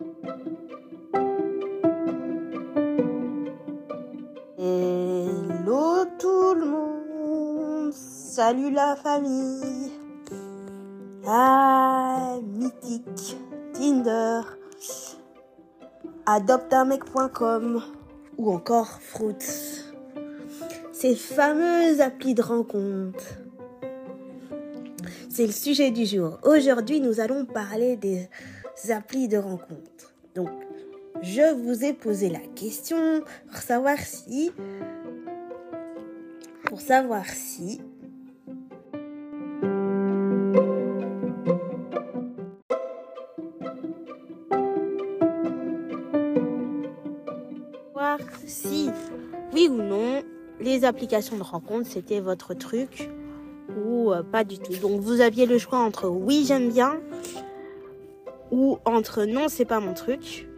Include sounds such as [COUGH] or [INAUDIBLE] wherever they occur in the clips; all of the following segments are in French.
Hello tout le monde, salut la famille. Ah, mythique, Tinder, adoptamec.com ou encore Fruits. Ces fameuses applis de rencontre. C'est le sujet du jour. Aujourd'hui, nous allons parler des applis de rencontre. Donc, je vous ai posé la question pour savoir si pour savoir si si oui ou non les applications de rencontre c'était votre truc ou euh, pas du tout. Donc vous aviez le choix entre oui j'aime bien ou entre non c'est pas mon truc.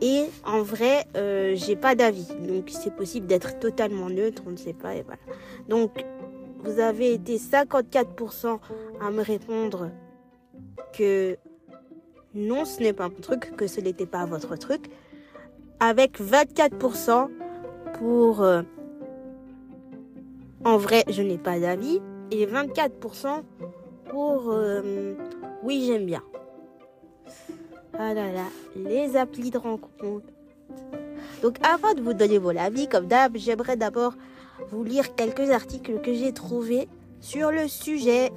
Et en vrai, euh, j'ai pas d'avis. Donc c'est possible d'être totalement neutre, on ne sait pas. Et voilà. Donc vous avez été 54% à me répondre que non, ce n'est pas mon truc, que ce n'était pas votre truc. Avec 24% pour euh, en vrai, je n'ai pas d'avis. Et 24% pour euh, oui, j'aime bien. Ah là là, les applis de rencontre. Donc avant de vous donner vos avis, comme d'hab, j'aimerais d'abord vous lire quelques articles que j'ai trouvés sur le sujet.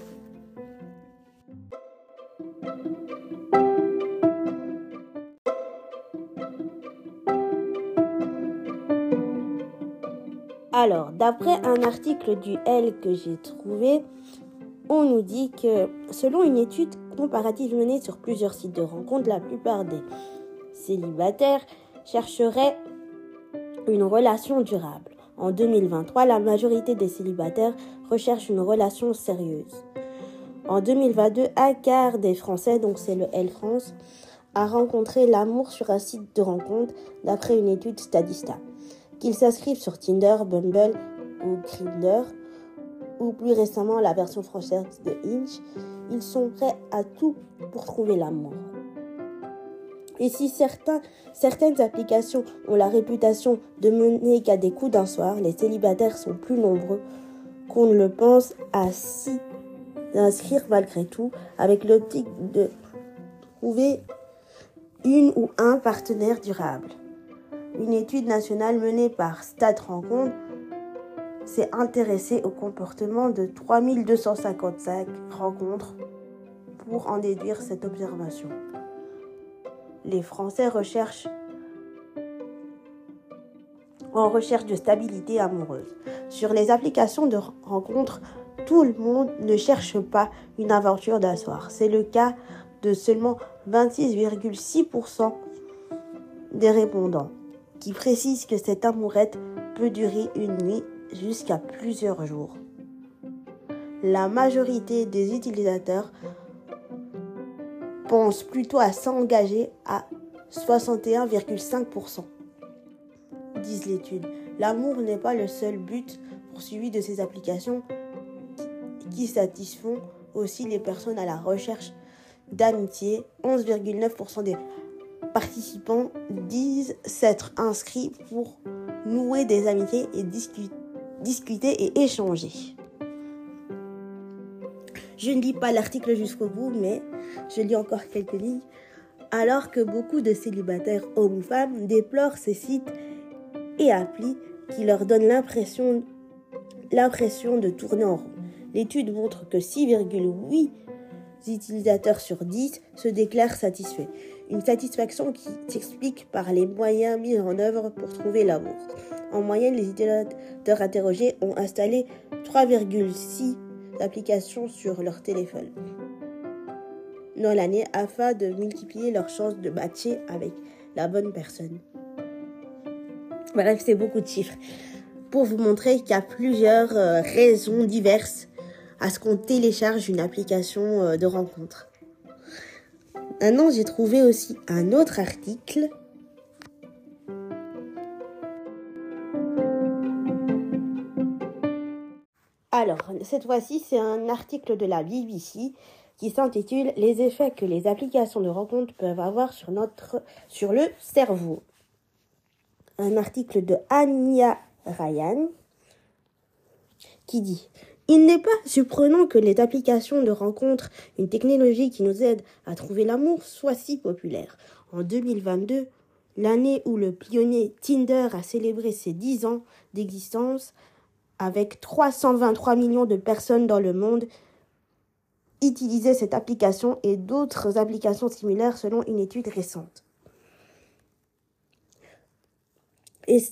Alors, d'après un article du L que j'ai trouvé, on nous dit que selon une étude comparative menée sur plusieurs sites de rencontres, la plupart des célibataires chercheraient une relation durable. En 2023, la majorité des célibataires recherchent une relation sérieuse. En 2022, un quart des Français, donc c'est le L France, a rencontré l'amour sur un site de rencontre d'après une étude Statista. Qu'ils s'inscrivent sur Tinder, Bumble ou Grindr, ou plus récemment la version française de Inch, ils sont prêts à tout pour trouver l'amour. Et si certaines applications ont la réputation de mener qu'à des coups d'un soir, les célibataires sont plus nombreux qu'on ne le pense à s'y inscrire malgré tout, avec l'optique de trouver une ou un partenaire durable. Une étude nationale menée par Stade Rencontre s'est intéressée au comportement de 3255 rencontres pour en déduire cette observation. Les Français recherchent en recherche de stabilité amoureuse. Sur les applications de rencontres, tout le monde ne cherche pas une aventure d'un soir. C'est le cas de seulement 26,6% des répondants qui précisent que cette amourette peut durer une nuit jusqu'à plusieurs jours. La majorité des utilisateurs pensent plutôt à s'engager à 61,5%, disent l'étude. L'amour n'est pas le seul but poursuivi de ces applications qui satisfont aussi les personnes à la recherche d'amitié. 11,9% des participants disent s'être inscrits pour nouer des amitiés et discuter discuter et échanger. Je ne lis pas l'article jusqu'au bout, mais je lis encore quelques lignes. Alors que beaucoup de célibataires hommes ou femmes déplorent ces sites et applis qui leur donnent l'impression, l'impression de tourner en rond. L'étude montre que 6,8 utilisateurs sur 10 se déclarent satisfaits. Une satisfaction qui s'explique par les moyens mis en œuvre pour trouver l'amour. En moyenne, les utilisateurs interrogés ont installé 3,6 applications sur leur téléphone dans l'année afin de multiplier leurs chances de matcher avec la bonne personne. Bref, c'est beaucoup de chiffres pour vous montrer qu'il y a plusieurs euh, raisons diverses à ce qu'on télécharge une application euh, de rencontre. Maintenant, j'ai trouvé aussi un autre article Alors, cette fois-ci, c'est un article de la BBC qui s'intitule Les effets que les applications de rencontres peuvent avoir sur notre sur le cerveau. Un article de Anya Ryan qui dit il n'est pas surprenant que les applications de rencontres, une technologie qui nous aide à trouver l'amour, soit si populaire. En 2022, l'année où le pionnier Tinder a célébré ses 10 ans d'existence, avec 323 millions de personnes dans le monde, utilisaient cette application et d'autres applications similaires selon une étude récente. Et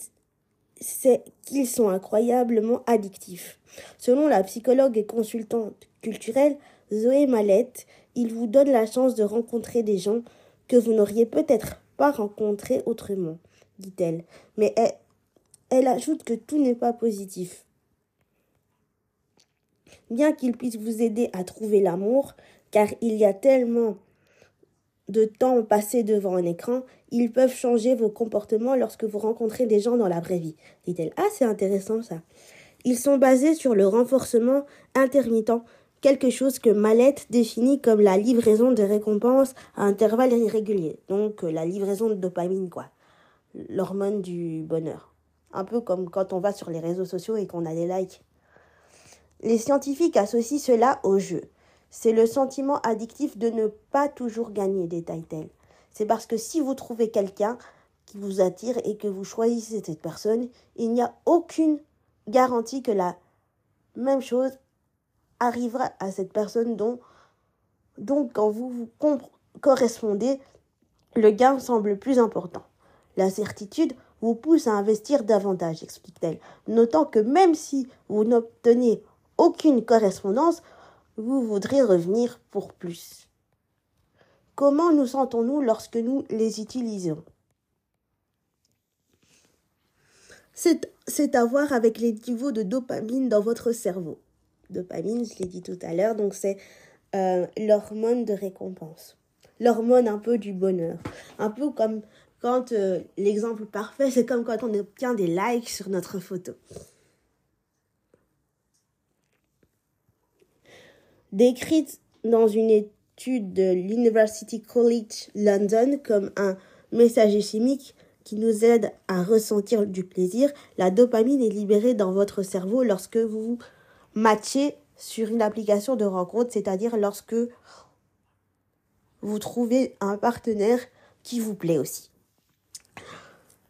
c'est qu'ils sont incroyablement addictifs. Selon la psychologue et consultante culturelle Zoé Mallette, il vous donne la chance de rencontrer des gens que vous n'auriez peut-être pas rencontrés autrement, dit-elle. Mais elle, ajoute que tout n'est pas positif. Bien qu'il puisse vous aider à trouver l'amour, car il y a tellement de temps passé devant un écran, ils peuvent changer vos comportements lorsque vous rencontrez des gens dans la vraie vie, dit-elle. Ah, c'est intéressant ça. Ils sont basés sur le renforcement intermittent, quelque chose que Mallette définit comme la livraison de récompenses à intervalles irréguliers. Donc euh, la livraison de dopamine, quoi. L'hormone du bonheur. Un peu comme quand on va sur les réseaux sociaux et qu'on a des likes. Les scientifiques associent cela au jeu. C'est le sentiment addictif de ne pas toujours gagner, détaille-t-elle. C'est parce que si vous trouvez quelqu'un qui vous attire et que vous choisissez cette personne, il n'y a aucune garantie que la même chose arrivera à cette personne dont donc quand vous vous correspondez, le gain semble plus important. La certitude vous pousse à investir davantage, explique-t-elle, notant que même si vous n'obtenez aucune correspondance, vous voudrez revenir pour plus. Comment nous sentons-nous lorsque nous les utilisons? C'est à voir avec les niveaux de dopamine dans votre cerveau. Dopamine, je l'ai dit tout à l'heure, donc c'est euh, l'hormone de récompense. L'hormone un peu du bonheur. Un peu comme quand euh, l'exemple parfait, c'est comme quand on obtient des likes sur notre photo. Décrite dans une étude de l'University College London comme un messager chimique qui nous aide à ressentir du plaisir, la dopamine est libérée dans votre cerveau lorsque vous matchez sur une application de rencontre, c'est-à-dire lorsque vous trouvez un partenaire qui vous plaît aussi.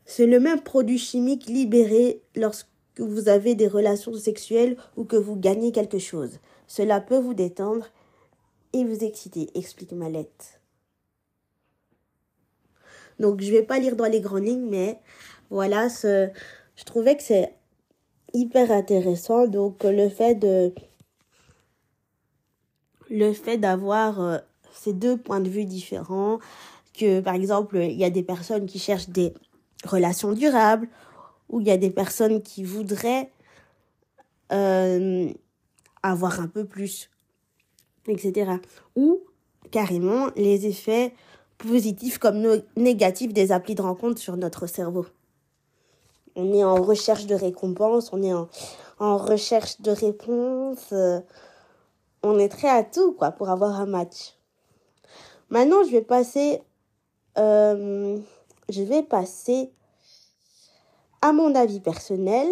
C'est le même produit chimique libéré lorsque vous avez des relations sexuelles ou que vous gagnez quelque chose. Cela peut vous détendre et vous exciter, explique Malette. Donc je ne vais pas lire dans les grandes lignes, mais voilà, ce, je trouvais que c'est hyper intéressant. Donc le fait de le fait d'avoir euh, ces deux points de vue différents, que par exemple il y a des personnes qui cherchent des relations durables, ou il y a des personnes qui voudraient euh, avoir un peu plus, etc. Ou carrément les effets positifs comme négatifs des applis de rencontre sur notre cerveau. On est en recherche de récompense, on est en, recherche de réponse, euh, on est très à tout quoi pour avoir un match. Maintenant, je vais passer, euh, je vais passer à mon avis personnel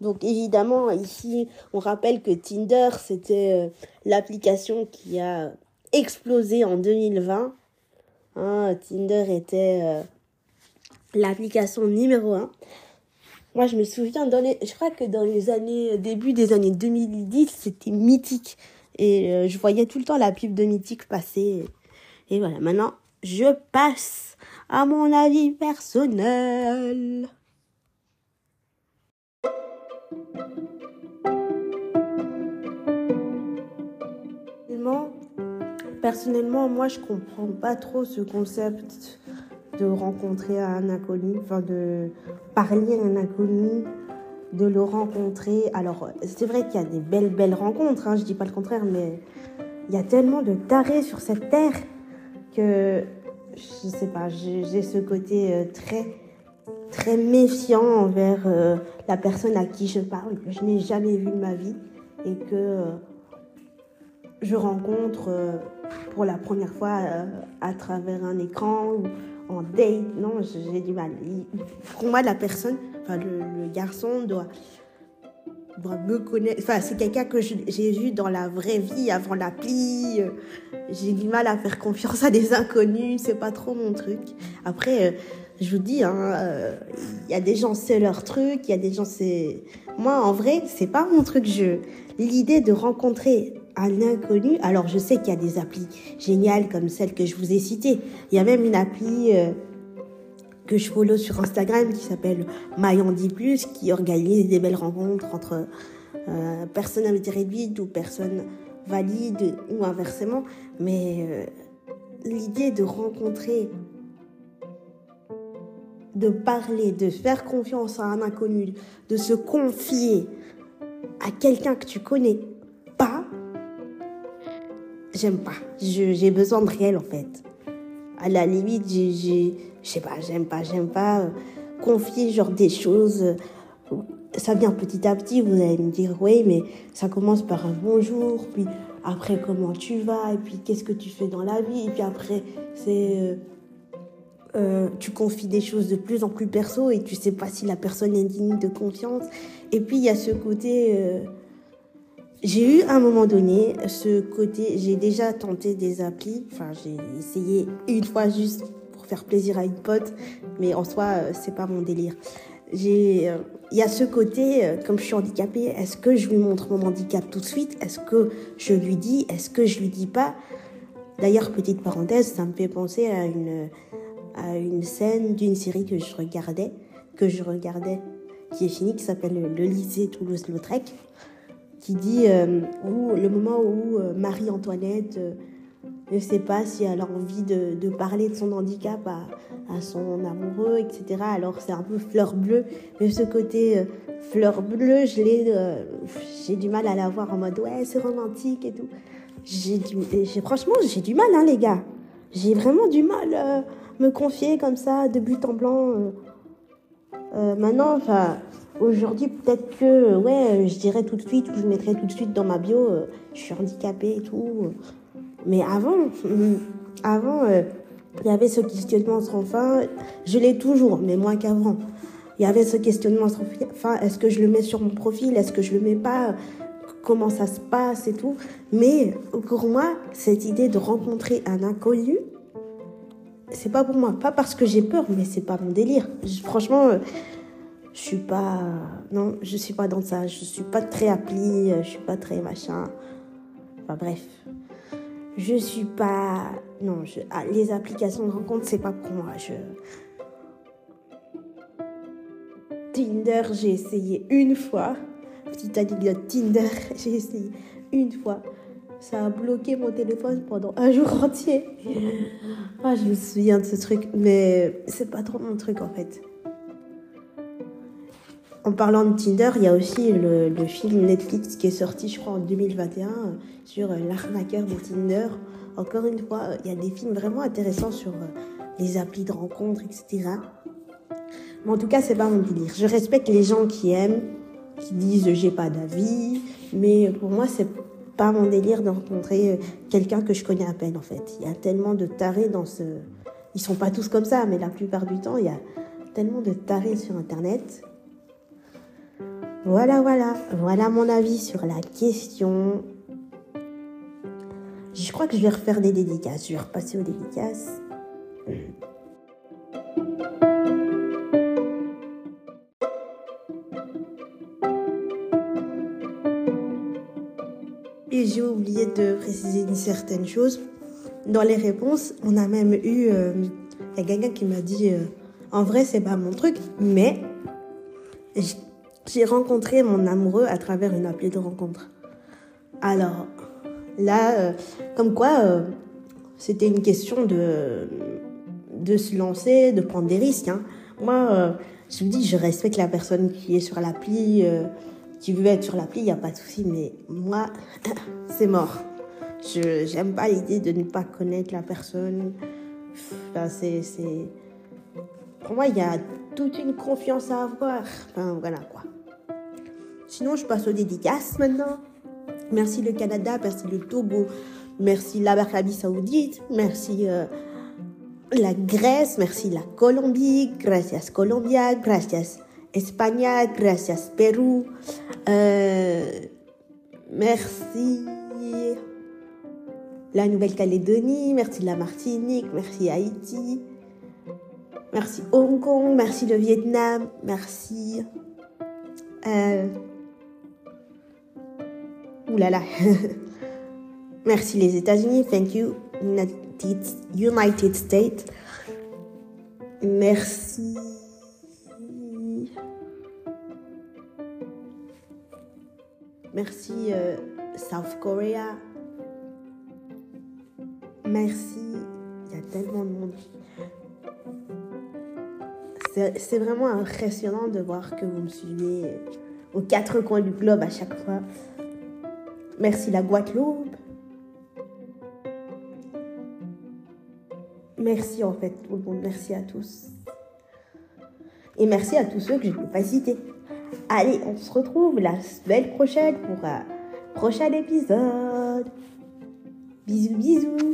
Donc évidemment, ici, on rappelle que Tinder, c'était euh, l'application qui a explosé en 2020. Hein, Tinder était euh, l'application numéro 1. Moi, je me souviens, dans je crois que dans les années, début des années 2010, c'était mythique. Et euh, je voyais tout le temps la pub de Mythique passer. Et voilà, maintenant, je passe à mon avis personnel. Personnellement, moi, je comprends pas trop ce concept de rencontrer un inconnu, enfin de parler à un inconnu, de le rencontrer. Alors, c'est vrai qu'il y a des belles, belles rencontres, hein, je dis pas le contraire, mais il y a tellement de tarés sur cette terre que je sais pas, j'ai ce côté euh, très très méfiant envers euh, la personne à qui je parle, que je n'ai jamais vu de ma vie et que euh, je rencontre pour la première fois à travers un écran ou en date. Non, j'ai du mal. Pour moi, la personne, enfin le garçon doit doit me connaître. Enfin, c'est quelqu'un que j'ai vu dans la vraie vie avant l'appli. J'ai du mal à faire confiance à des inconnus. C'est pas trop mon truc. Après, euh, je vous dis, il hein, euh, y a des gens, c'est leur truc. Il y a des gens, c'est. Moi, en vrai, c'est pas mon truc. Je l'idée de rencontrer un inconnu. Alors, je sais qu'il y a des applis géniales comme celle que je vous ai citée. Il y a même une appli. Euh, que je follow sur Instagram qui s'appelle Mayandi Plus, qui organise des belles rencontres entre euh, personnes avec réduite ou personnes valides ou inversement. Mais euh, l'idée de rencontrer, de parler, de faire confiance à un inconnu, de se confier à quelqu'un que tu connais j'aime pas. J'ai besoin de réel en fait. À la limite, je sais pas, j'aime pas, j'aime pas euh, confier genre des choses. Euh, ça vient petit à petit, vous allez me dire, oui, mais ça commence par un bonjour, puis après comment tu vas, et puis qu'est-ce que tu fais dans la vie, et puis après c'est... Euh, tu confies des choses de plus en plus perso et tu sais pas si la personne est digne de confiance. Et puis il y a ce côté... j'ai eu à un moment donné ce côté, j'ai déjà tenté des applis, enfin j'ai essayé une fois juste faire plaisir à une pote, mais en soi, euh, c'est pas mon délire. J'ai, euh, il y a ce côté, euh, comme je suis handicapée, est-ce que je lui montre mon handicap tout de suite? Est-ce que je lui dis? Est-ce que je lui dis pas? D'ailleurs, petite parenthèse, ça me fait penser à une, à une scène d'une série que je regardais, que je regardais, qui est finie, qui s'appelle Le lycée Toulouse-Lautrec, qui dit où, le moment où Marie-Antoinette ne sait pas si elle a envie de, parler de son handicap à, son amoureux, etc. Alors c'est un peu fleur bleue, mais ce côté euh, fleur bleue, je l'ai, euh, j'ai du mal à la voir en mode ouais c'est romantique et tout. J'ai, franchement j'ai du mal hein les gars, j'ai vraiment du mal euh, me confier comme ça de but en blanc. Maintenant, enfin aujourd'hui peut-être que ouais je dirais tout de suite ou je mettrais tout de suite dans ma bio, je suis handicapée et tout. Mais avant, mm, avant, euh, il y avait ce questionnement sans fin. Je l'ai toujours, mais moins qu'avant. Il y avait ce questionnement sans fin. Est-ce que je le mets sur mon profil? Est-ce que je le mets pas? Comment ça se passe et tout? Mais pour moi, cette idée de rencontrer un inconnu, c'est pas pour moi. Pas parce que j'ai peur, mais c'est pas mon délire. franchement, euh, je suis pas. Non, je suis pas dans ça. Je suis pas très appli. Je suis pas très machin. Enfin bref je suis pas. Non. Ah, les applications de rencontre, c'est pas pour moi. Tinder, j'ai essayé une fois. Petite anecdote, Tinder, [LAUGHS] j'ai essayé une fois. Ça a bloqué mon téléphone pendant un jour [LAUGHS] entier. Ah, je me souviens de ce truc, mais c'est pas trop mon truc en fait. En parlant de Tinder, il y a aussi le, film Netflix qui est sorti, je crois, en 2021 sur l'arnaqueur de Tinder. Encore une fois, il y a des films vraiment intéressants sur euh, les applis de rencontres, etc. Mais en tout cas, c'est pas mon délire. Je respecte les gens qui aiment, qui disent j'ai pas d'avis, mais pour moi, c'est pas mon délire de rencontrer euh, quelqu'un que je connais à peine en fait. Il y a tellement de tarés dans ce. Ils sont pas tous comme ça, mais la plupart du temps, il y a tellement de tarés sur Internet voilà, voilà, voilà mon avis sur la question. Je crois que je vais refaire des dédicaces. Je vais repasser aux dédicaces. J'ai oublié de préciser une certaine chose. Dans les réponses, on a même eu euh, quelqu'un qui m'a dit euh, en vrai c'est pas mon truc, mais j'ai rencontré mon amoureux à travers une appli de rencontre. Alors, là, euh, comme quoi, euh, c'était une question de, de se lancer, de prendre des risques. Hein. Moi, je me dis, je respecte la personne qui est sur l'appli, qui veut être sur l'appli, il n'y a pas de souci, mais moi, [LAUGHS] c'est mort. Je j'aime pas l'idée de ne pas connaître la personne. Enfin, c'est, pour moi, il y a toute une confiance à avoir. Enfin, voilà quoi. Sinon, je passe aux dédicaces maintenant. Merci le Canada, merci le Togo, merci l'Arabie Saoudite, merci euh, la Grèce, merci la Colombie, gracias Colombia, gracias Espagne, gracias Pérou, euh, merci la Nouvelle-Calédonie, merci la Martinique, merci Haïti, merci Hong Kong, merci le Vietnam, merci... Euh, oulala. [LAUGHS] merci les États-Unis, thank you United States. Merci. Merci euh, South Korea. Merci. Il y a tellement de monde. C'est vraiment impressionnant de voir que vous me suivez aux quatre coins du globe à chaque fois. Merci la Guadeloupe. Merci en fait tout le monde. Merci à tous. Et merci à tous ceux que je ne peux pas citer. Allez, on se retrouve la semaine prochaine pour un prochain épisode. Bisous, bisous.